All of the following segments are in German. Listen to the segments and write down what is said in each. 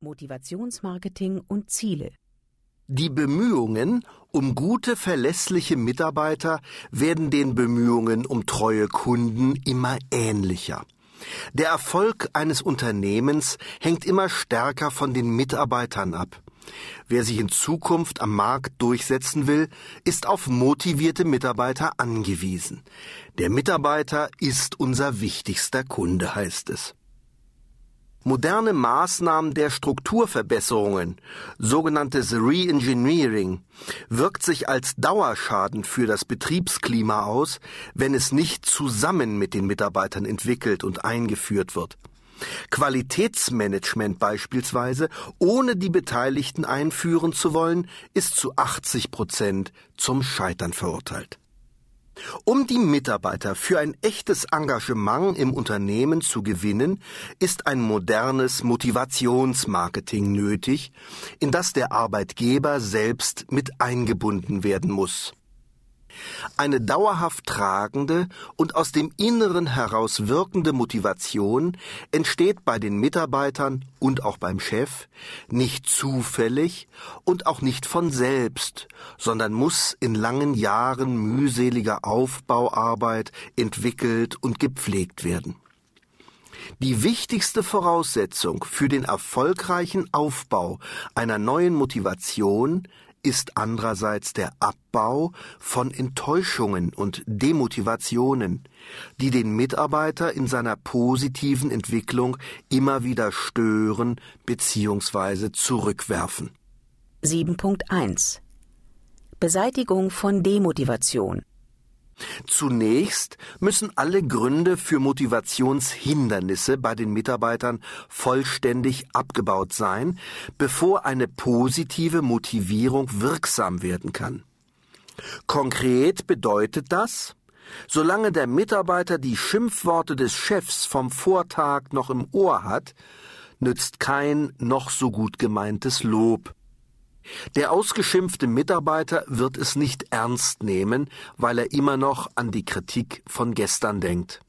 Motivationsmarketing und Ziele. Die Bemühungen um gute, verlässliche Mitarbeiter werden den Bemühungen um treue Kunden immer ähnlicher. Der Erfolg eines Unternehmens hängt immer stärker von den Mitarbeitern ab. Wer sich in Zukunft am Markt durchsetzen will, ist auf motivierte Mitarbeiter angewiesen. Der Mitarbeiter ist unser wichtigster Kunde, heißt es. Moderne Maßnahmen der Strukturverbesserungen, sogenanntes Reengineering, wirkt sich als Dauerschaden für das Betriebsklima aus, wenn es nicht zusammen mit den Mitarbeitern entwickelt und eingeführt wird. Qualitätsmanagement beispielsweise, ohne die Beteiligten einführen zu wollen, ist zu 80 Prozent zum Scheitern verurteilt. Um die Mitarbeiter für ein echtes Engagement im Unternehmen zu gewinnen, ist ein modernes Motivationsmarketing nötig, in das der Arbeitgeber selbst mit eingebunden werden muss. Eine dauerhaft tragende und aus dem Inneren heraus wirkende Motivation entsteht bei den Mitarbeitern und auch beim Chef nicht zufällig und auch nicht von selbst, sondern muss in langen Jahren mühseliger Aufbauarbeit entwickelt und gepflegt werden. Die wichtigste Voraussetzung für den erfolgreichen Aufbau einer neuen Motivation ist andererseits der Abbau von Enttäuschungen und Demotivationen, die den Mitarbeiter in seiner positiven Entwicklung immer wieder stören bzw. zurückwerfen. 7.1 Beseitigung von Demotivation Zunächst müssen alle Gründe für Motivationshindernisse bei den Mitarbeitern vollständig abgebaut sein, bevor eine positive Motivierung wirksam werden kann. Konkret bedeutet das, solange der Mitarbeiter die Schimpfworte des Chefs vom Vortag noch im Ohr hat, nützt kein noch so gut gemeintes Lob. Der ausgeschimpfte Mitarbeiter wird es nicht ernst nehmen, weil er immer noch an die Kritik von gestern denkt.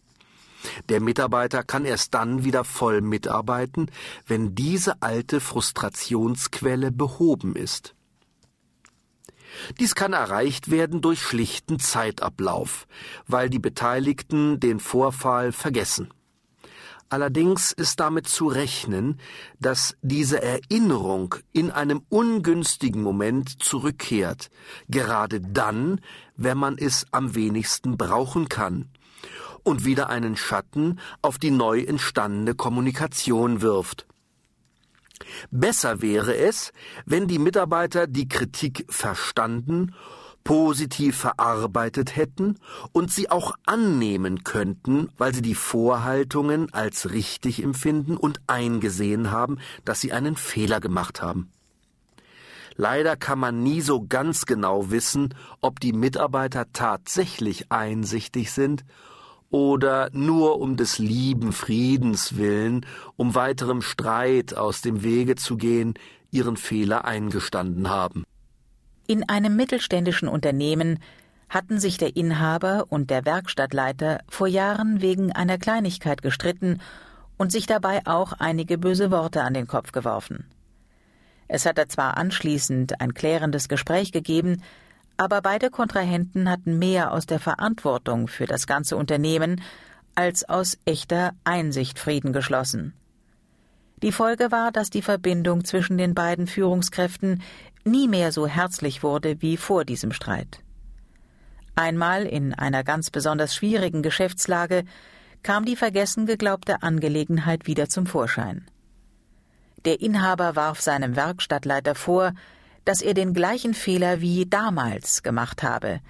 Der Mitarbeiter kann erst dann wieder voll mitarbeiten, wenn diese alte Frustrationsquelle behoben ist. Dies kann erreicht werden durch schlichten Zeitablauf, weil die Beteiligten den Vorfall vergessen. Allerdings ist damit zu rechnen, dass diese Erinnerung in einem ungünstigen Moment zurückkehrt, gerade dann, wenn man es am wenigsten brauchen kann, und wieder einen Schatten auf die neu entstandene Kommunikation wirft. Besser wäre es, wenn die Mitarbeiter die Kritik verstanden positiv verarbeitet hätten und sie auch annehmen könnten, weil sie die Vorhaltungen als richtig empfinden und eingesehen haben, dass sie einen Fehler gemacht haben. Leider kann man nie so ganz genau wissen, ob die Mitarbeiter tatsächlich einsichtig sind oder nur um des lieben Friedens willen, um weiterem Streit aus dem Wege zu gehen, ihren Fehler eingestanden haben. In einem mittelständischen Unternehmen hatten sich der Inhaber und der Werkstattleiter vor Jahren wegen einer Kleinigkeit gestritten und sich dabei auch einige böse Worte an den Kopf geworfen. Es hatte zwar anschließend ein klärendes Gespräch gegeben, aber beide Kontrahenten hatten mehr aus der Verantwortung für das ganze Unternehmen als aus echter Einsicht Frieden geschlossen. Die Folge war, dass die Verbindung zwischen den beiden Führungskräften nie mehr so herzlich wurde wie vor diesem Streit. Einmal in einer ganz besonders schwierigen Geschäftslage kam die vergessen geglaubte Angelegenheit wieder zum Vorschein. Der Inhaber warf seinem Werkstattleiter vor, dass er den gleichen Fehler wie damals gemacht habe,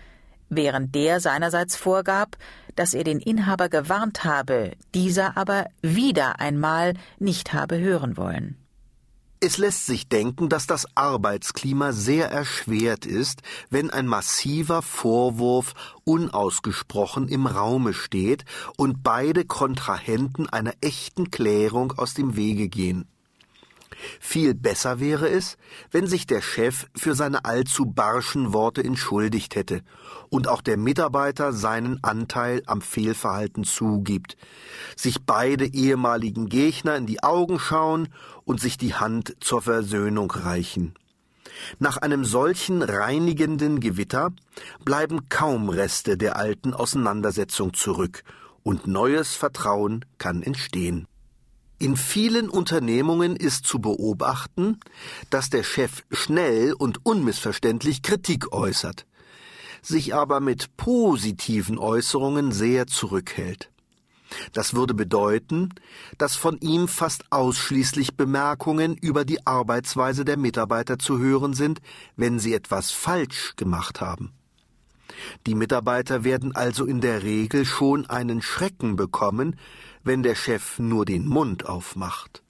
während der seinerseits vorgab, dass er den Inhaber gewarnt habe, dieser aber wieder einmal nicht habe hören wollen. Es lässt sich denken, dass das Arbeitsklima sehr erschwert ist, wenn ein massiver Vorwurf unausgesprochen im Raume steht und beide Kontrahenten einer echten Klärung aus dem Wege gehen. Viel besser wäre es, wenn sich der Chef für seine allzu barschen Worte entschuldigt hätte und auch der Mitarbeiter seinen Anteil am Fehlverhalten zugibt, sich beide ehemaligen Gegner in die Augen schauen und sich die Hand zur Versöhnung reichen. Nach einem solchen reinigenden Gewitter bleiben kaum Reste der alten Auseinandersetzung zurück, und neues Vertrauen kann entstehen. In vielen Unternehmungen ist zu beobachten, dass der Chef schnell und unmissverständlich Kritik äußert, sich aber mit positiven Äußerungen sehr zurückhält. Das würde bedeuten, dass von ihm fast ausschließlich Bemerkungen über die Arbeitsweise der Mitarbeiter zu hören sind, wenn sie etwas falsch gemacht haben. Die Mitarbeiter werden also in der Regel schon einen Schrecken bekommen, wenn der Chef nur den Mund aufmacht.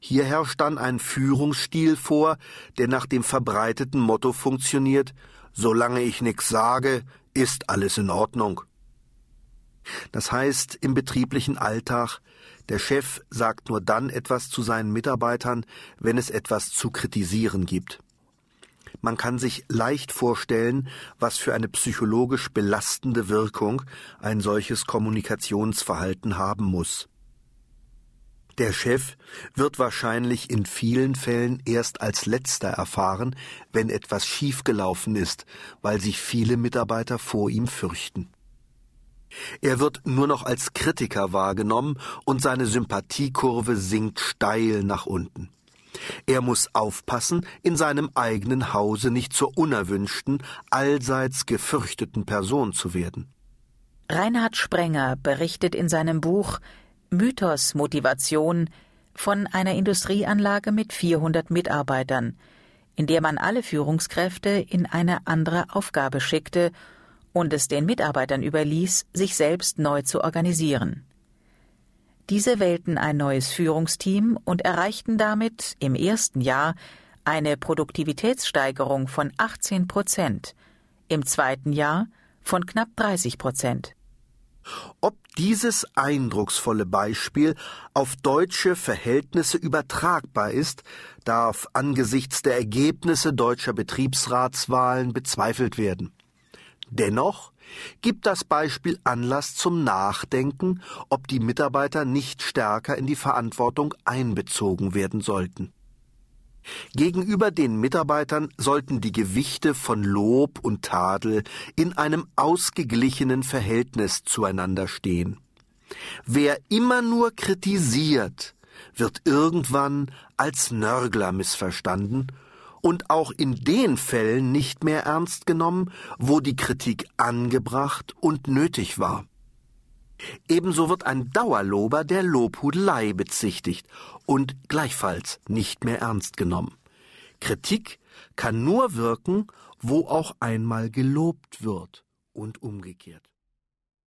Hier herrscht dann ein Führungsstil vor, der nach dem verbreiteten Motto funktioniert Solange ich nix sage, ist alles in Ordnung. Das heißt im betrieblichen Alltag, der Chef sagt nur dann etwas zu seinen Mitarbeitern, wenn es etwas zu kritisieren gibt. Man kann sich leicht vorstellen, was für eine psychologisch belastende Wirkung ein solches Kommunikationsverhalten haben muss. Der Chef wird wahrscheinlich in vielen Fällen erst als letzter erfahren, wenn etwas schiefgelaufen ist, weil sich viele Mitarbeiter vor ihm fürchten. Er wird nur noch als Kritiker wahrgenommen und seine Sympathiekurve sinkt steil nach unten. Er muss aufpassen, in seinem eigenen Hause nicht zur unerwünschten, allseits gefürchteten Person zu werden. Reinhard Sprenger berichtet in seinem Buch Mythos Motivation von einer Industrieanlage mit 400 Mitarbeitern, in der man alle Führungskräfte in eine andere Aufgabe schickte und es den Mitarbeitern überließ, sich selbst neu zu organisieren. Diese wählten ein neues Führungsteam und erreichten damit im ersten Jahr eine Produktivitätssteigerung von 18 Prozent, im zweiten Jahr von knapp 30 Prozent. Ob dieses eindrucksvolle Beispiel auf deutsche Verhältnisse übertragbar ist, darf angesichts der Ergebnisse deutscher Betriebsratswahlen bezweifelt werden. Dennoch gibt das Beispiel Anlass zum Nachdenken, ob die Mitarbeiter nicht stärker in die Verantwortung einbezogen werden sollten. Gegenüber den Mitarbeitern sollten die Gewichte von Lob und Tadel in einem ausgeglichenen Verhältnis zueinander stehen. Wer immer nur kritisiert, wird irgendwann als Nörgler missverstanden und auch in den Fällen nicht mehr ernst genommen, wo die Kritik angebracht und nötig war. Ebenso wird ein Dauerlober der Lobhudelei bezichtigt und gleichfalls nicht mehr ernst genommen. Kritik kann nur wirken, wo auch einmal gelobt wird und umgekehrt.